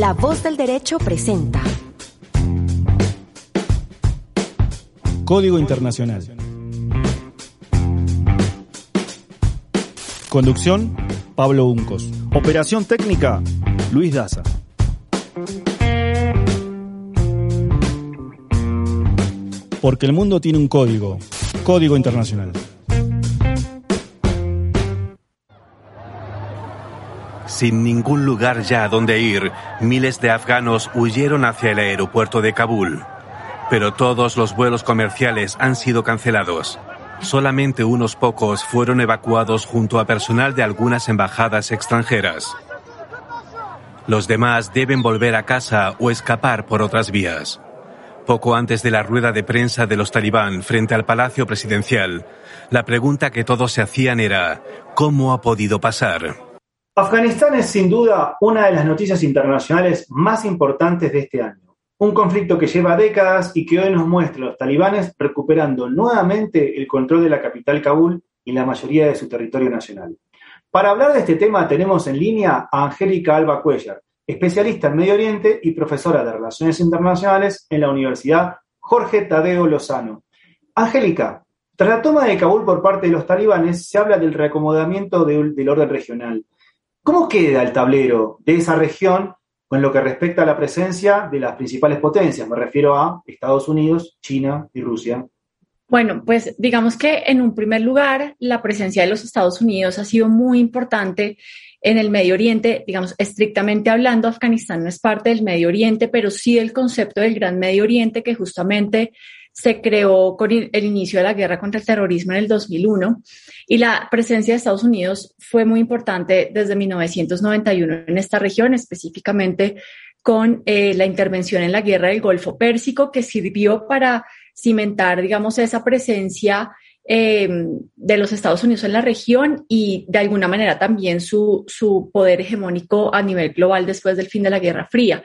La voz del derecho presenta Código Internacional. Conducción, Pablo Uncos. Operación técnica, Luis Daza. Porque el mundo tiene un código, Código Internacional. Sin ningún lugar ya a donde ir, miles de afganos huyeron hacia el aeropuerto de Kabul. Pero todos los vuelos comerciales han sido cancelados. Solamente unos pocos fueron evacuados junto a personal de algunas embajadas extranjeras. Los demás deben volver a casa o escapar por otras vías. Poco antes de la rueda de prensa de los talibán frente al Palacio Presidencial, la pregunta que todos se hacían era, ¿cómo ha podido pasar? Afganistán es sin duda una de las noticias internacionales más importantes de este año. Un conflicto que lleva décadas y que hoy nos muestra a los talibanes recuperando nuevamente el control de la capital Kabul y la mayoría de su territorio nacional. Para hablar de este tema tenemos en línea a Angélica Alba Cuellar, especialista en Medio Oriente y profesora de Relaciones Internacionales en la Universidad Jorge Tadeo Lozano. Angélica, tras la toma de Kabul por parte de los talibanes, se habla del reacomodamiento del orden regional. ¿Cómo queda el tablero de esa región con lo que respecta a la presencia de las principales potencias? Me refiero a Estados Unidos, China y Rusia. Bueno, pues digamos que en un primer lugar, la presencia de los Estados Unidos ha sido muy importante en el Medio Oriente, digamos, estrictamente hablando, Afganistán no es parte del Medio Oriente, pero sí del concepto del Gran Medio Oriente que justamente se creó con el inicio de la guerra contra el terrorismo en el 2001 y la presencia de Estados Unidos fue muy importante desde 1991 en esta región, específicamente con eh, la intervención en la guerra del Golfo Pérsico, que sirvió para cimentar, digamos, esa presencia eh, de los Estados Unidos en la región y de alguna manera también su, su poder hegemónico a nivel global después del fin de la Guerra Fría.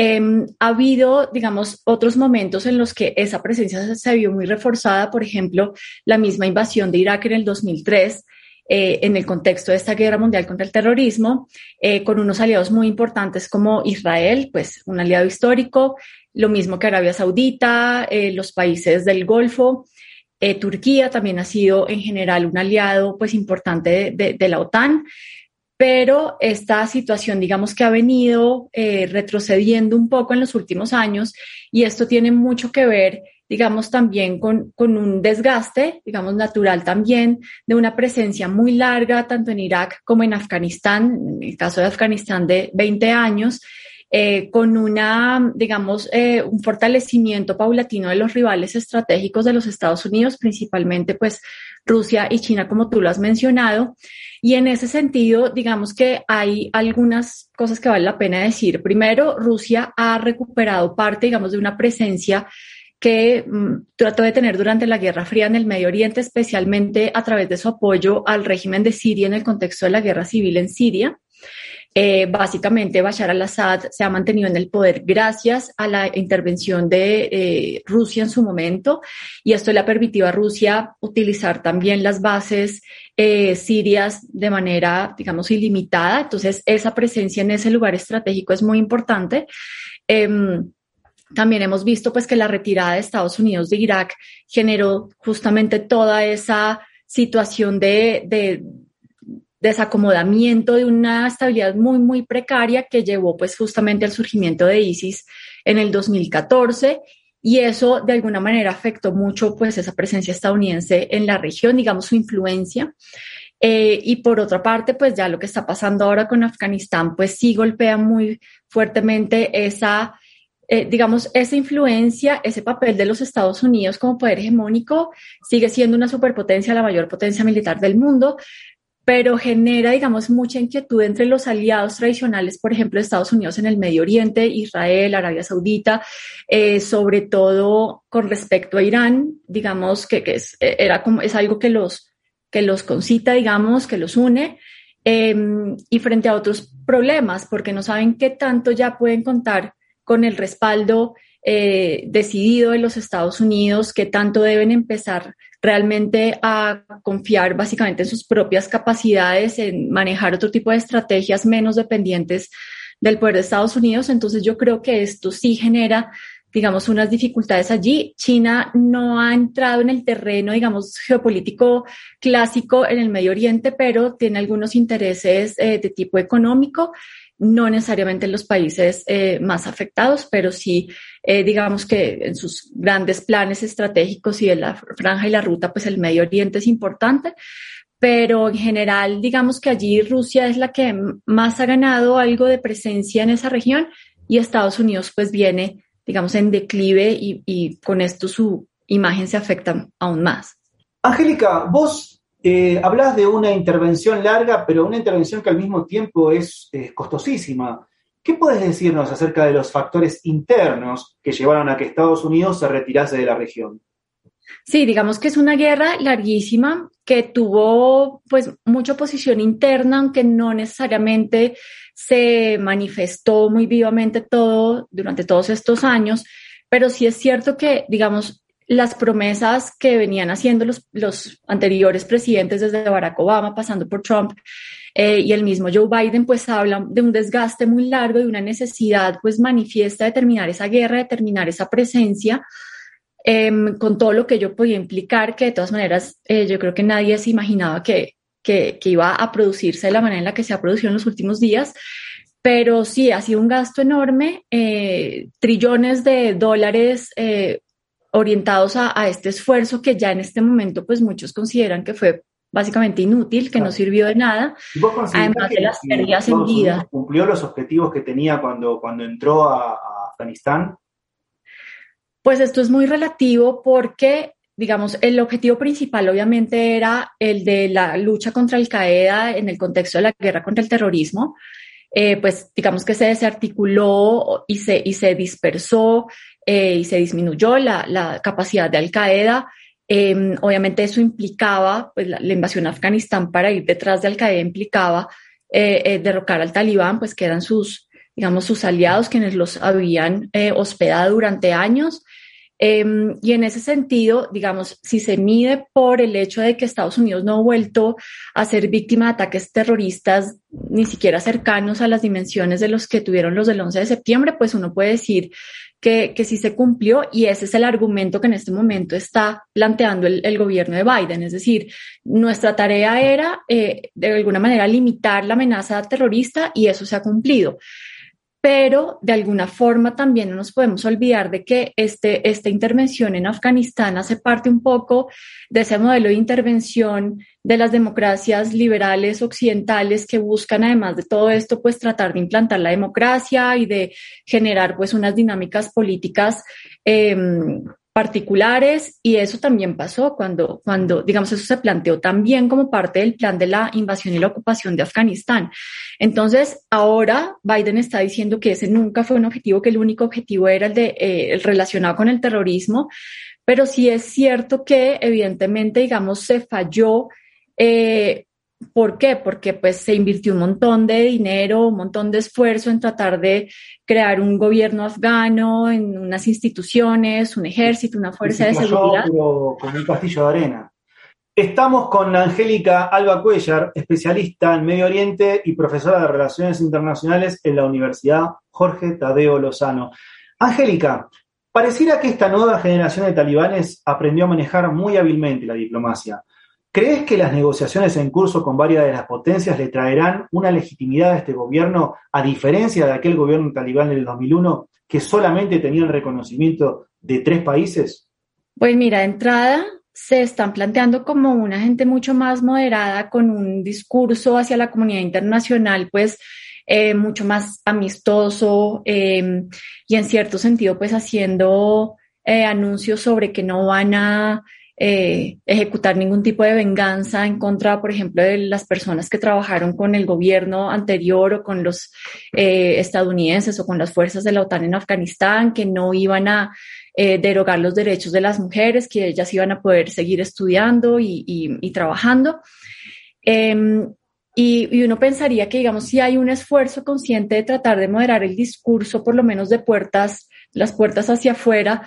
Em, ha habido, digamos, otros momentos en los que esa presencia se vio muy reforzada, por ejemplo, la misma invasión de Irak en el 2003. Eh, en el contexto de esta guerra mundial contra el terrorismo, eh, con unos aliados muy importantes como Israel, pues un aliado histórico, lo mismo que Arabia Saudita, eh, los países del Golfo. Turquía también ha sido en general un aliado pues importante de, de la OTAN pero esta situación, digamos que ha venido eh, retrocediendo un poco en los últimos años y esto tiene mucho que ver, digamos, también con, con, un desgaste, digamos, natural también de una presencia muy larga, tanto en Irak como en Afganistán, en el caso de Afganistán de 20 años, eh, con una, digamos, eh, un fortalecimiento paulatino de los rivales estratégicos de los Estados Unidos, principalmente pues Rusia y China, como tú lo has mencionado. Y en ese sentido, digamos que hay algunas cosas que vale la pena decir. Primero, Rusia ha recuperado parte, digamos, de una presencia que mm, trató de tener durante la Guerra Fría en el Medio Oriente, especialmente a través de su apoyo al régimen de Siria en el contexto de la guerra civil en Siria. Eh, básicamente, Bashar al-Assad se ha mantenido en el poder gracias a la intervención de eh, Rusia en su momento y esto le ha permitido a Rusia utilizar también las bases eh, sirias de manera, digamos, ilimitada. Entonces, esa presencia en ese lugar estratégico es muy importante. Em, también hemos visto pues que la retirada de Estados Unidos de Irak generó justamente toda esa situación de, de desacomodamiento de una estabilidad muy, muy precaria que llevó pues justamente al surgimiento de ISIS en el 2014 y eso de alguna manera afectó mucho pues esa presencia estadounidense en la región, digamos su influencia. Eh, y por otra parte, pues ya lo que está pasando ahora con Afganistán, pues sí golpea muy fuertemente esa, eh, digamos, esa influencia, ese papel de los Estados Unidos como poder hegemónico, sigue siendo una superpotencia, la mayor potencia militar del mundo, pero genera, digamos, mucha inquietud entre los aliados tradicionales, por ejemplo, Estados Unidos en el Medio Oriente, Israel, Arabia Saudita, eh, sobre todo con respecto a Irán, digamos que, como, es algo que los, que los concita, digamos, que los une, em, y frente a otros problemas, porque no saben qué tanto ya pueden contar con el respaldo eh, decidido de los Estados Unidos, qué tanto deben empezar realmente a confiar básicamente en sus propias capacidades, en manejar otro tipo de estrategias menos dependientes del poder de Estados Unidos. Entonces yo creo que esto sí genera digamos, unas dificultades allí. China no ha entrado en el terreno, digamos, geopolítico clásico en el Medio Oriente, pero tiene algunos intereses eh, de tipo económico no necesariamente en los países eh, más afectados, pero sí, eh, digamos que en sus grandes planes estratégicos y de la franja y la ruta, pues el Medio Oriente es importante, pero en general, digamos que allí Rusia es la que más ha ganado algo de presencia en esa región y Estados Unidos pues viene, digamos, en declive y, y con esto su imagen se afecta aún más. Angélica, vos eh, hablas de una intervención larga, pero una intervención que al mismo tiempo es costosísima. ¿Qué puedes decirnos acerca de los factores internos que llevaron a que Estados Unidos se retirase de la región? Sí, digamos que es una guerra larguísima que tuvo pues mucha oposición interna, aunque no necesariamente se manifestó muy vivamente todo durante todos estos años, pero sí es cierto que, digamos, las promesas que venían haciendo los, los anteriores presidentes desde Barack Obama, pasando por Trump eh, y el mismo Joe Biden, pues hablan de un desgaste muy largo y una necesidad pues manifiesta de terminar esa guerra, de terminar esa presencia. Em, con todo lo que ello podía implicar, que de todas maneras eh, yo creo que nadie se imaginaba que, que, que, iba a producirse de la manera en la que se ha producido en los últimos días. Pero sí, ha sido un gasto enorme, eh, trillones de dólares orientados a, este esfuerzo que ya en este momento pues muchos consideran que fue básicamente inútil, que no sirvió de nada, además de las pérdidas en vida. ¿Cumplió los objetivos que tenía cuando, cuando entró a, Afganistán? Pues esto es muy relativo porque, digamos, el objetivo principal obviamente era el de la lucha contra Al Qaeda en el contexto de la guerra contra el terrorismo. Eh, pues digamos que se desarticuló y se, y se dispersó eh, y se disminuyó la, la capacidad de Al Qaeda. Em, obviamente eso implicaba, pues la, invasión a Afganistán para ir detrás de Al Qaeda implicaba eh, eh, derrocar al talibán, pues que eran sus, digamos, sus aliados quienes los habían hospedado durante años. Em, y en ese sentido, digamos, si se mide por el hecho de que Estados Unidos no ha vuelto a ser víctima de ataques terroristas ni siquiera cercanos a las dimensiones de los que tuvieron los del 11 de septiembre, pues uno puede decir que, que sí se cumplió y ese es el argumento que en este momento está planteando el, gobierno de Biden. Es decir, nuestra tarea era eh, de alguna manera limitar la amenaza terrorista y eso se ha cumplido pero de alguna forma también no nos podemos olvidar de que este, esta intervención en Afganistán hace parte un poco de ese modelo de intervención de las democracias liberales occidentales que buscan, además de todo esto, pues tratar de implantar la democracia y de generar pues unas dinámicas políticas em, particulares y eso también pasó cuando, cuando, digamos, eso se planteó también como parte del plan de la invasión y la ocupación de Afganistán. Entonces, ahora Biden está diciendo que ese nunca fue un objetivo, que el único objetivo era el de eh, el relacionado con el terrorismo, pero sí es cierto que evidentemente, digamos, se falló eh, ¿Por qué? Porque pues se invirtió un montón de dinero, un montón de esfuerzo en tratar de crear un gobierno afgano, en unas instituciones, un ejército, una fuerza de seguridad. con un castillo de arena. Estamos con Angélica Alba Cuellar, especialista en Medio Oriente y profesora de Relaciones Internacionales en la Universidad Jorge Tadeo Lozano. Angélica, pareciera que esta nueva generación de talibanes aprendió a manejar muy hábilmente la diplomacia. ¿Crees que las negociaciones en curso con varias de las potencias le traerán una legitimidad a este gobierno, a diferencia de aquel gobierno talibán del 2001, que solamente tenía el reconocimiento de tres países? Pues mira, de entrada se están planteando como una gente mucho más moderada, con un discurso hacia la comunidad internacional, pues eh, mucho más amistoso eh, y en cierto sentido, pues haciendo eh, anuncios sobre que no van a eh, ejecutar ningún tipo de venganza en contra, por ejemplo, de las personas que trabajaron con el gobierno anterior o con los eh, estadounidenses o con las fuerzas de la OTAN en Afganistán, que no iban a eh, derogar los derechos de las mujeres, que ellas iban a poder seguir estudiando y, trabajando. Em, y, y, uno pensaría que, digamos, si hay un esfuerzo consciente de tratar de moderar el discurso, por lo menos de puertas, las puertas hacia afuera,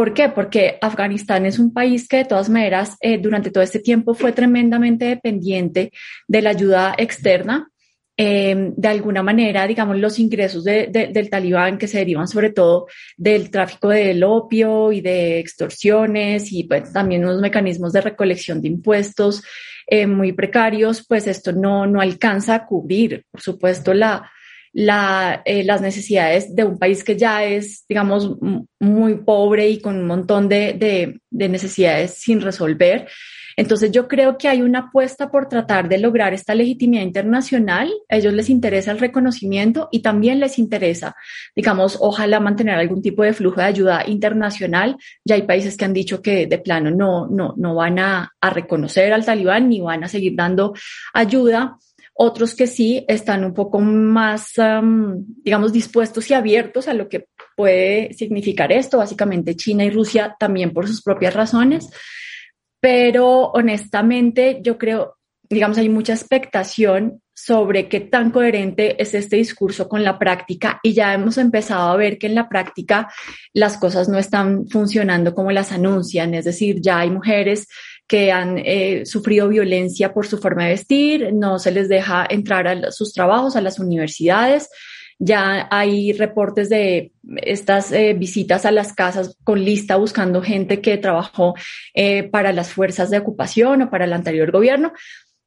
¿Por qué? Porque Afganistán es un país que de todas maneras eh, durante todo este tiempo fue tremendamente dependiente de la ayuda externa. Eh, de alguna manera, digamos, los ingresos del talibán que se derivan sobre todo del tráfico del opio y de extorsiones y pues, también unos mecanismos de recolección de impuestos eh, muy precarios, pues esto no, no alcanza a cubrir, por supuesto, la, la, eh, las necesidades de un país que ya es, digamos, muy pobre y con un montón de, de, de, necesidades sin resolver. Entonces yo creo que hay una apuesta por tratar de lograr esta legitimidad internacional. A ellos les interesa el reconocimiento y también les interesa, digamos, ojalá mantener algún tipo de flujo de ayuda internacional. Ya hay países que han dicho que de plano no, no, no van a, a reconocer al talibán ni van a seguir dando ayuda otros que sí están un poco más, digamos, dispuestos y abiertos a lo que puede significar esto, básicamente China y Rusia también por sus propias razones, pero honestamente yo creo, digamos, hay mucha expectación sobre qué tan coherente es este discurso con la práctica. Y ya hemos empezado a ver que en la práctica las cosas no están funcionando como las anuncian, es decir, ya hay mujeres que han eh, sufrido violencia por su forma de vestir, no se les deja entrar a sus trabajos, a las universidades. Ya hay reportes de estas eh, visitas a las casas con lista buscando gente que trabajó eh, para las fuerzas de ocupación o para el anterior gobierno.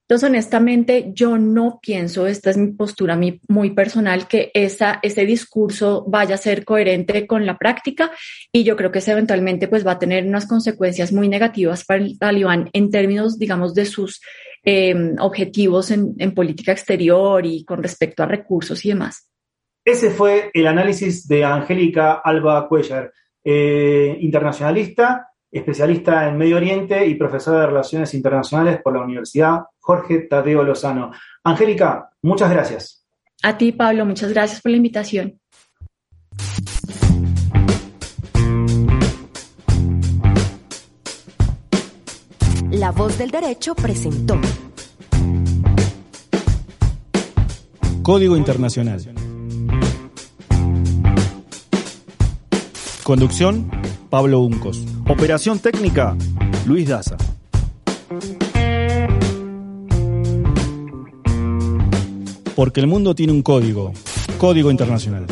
Entonces, honestamente, yo no pienso, esta es mi postura muy personal, que esa, ese discurso vaya a ser coherente con la práctica y yo creo que ese eventualmente pues va a tener unas consecuencias muy negativas para el talibán en términos, digamos, de sus em, objetivos en, política exterior y con respecto a recursos y demás. Ese fue el análisis de Angélica Alba Cuellar, eh, internacionalista especialista en Medio Oriente y profesora de Relaciones Internacionales por la Universidad Jorge Tadeo Lozano. Angélica, muchas gracias. A ti, Pablo, muchas gracias por la invitación. La voz del derecho presentó Código Internacional. Conducción, Pablo Uncos. Operación técnica, Luis Daza. Porque el mundo tiene un código, Código Internacional.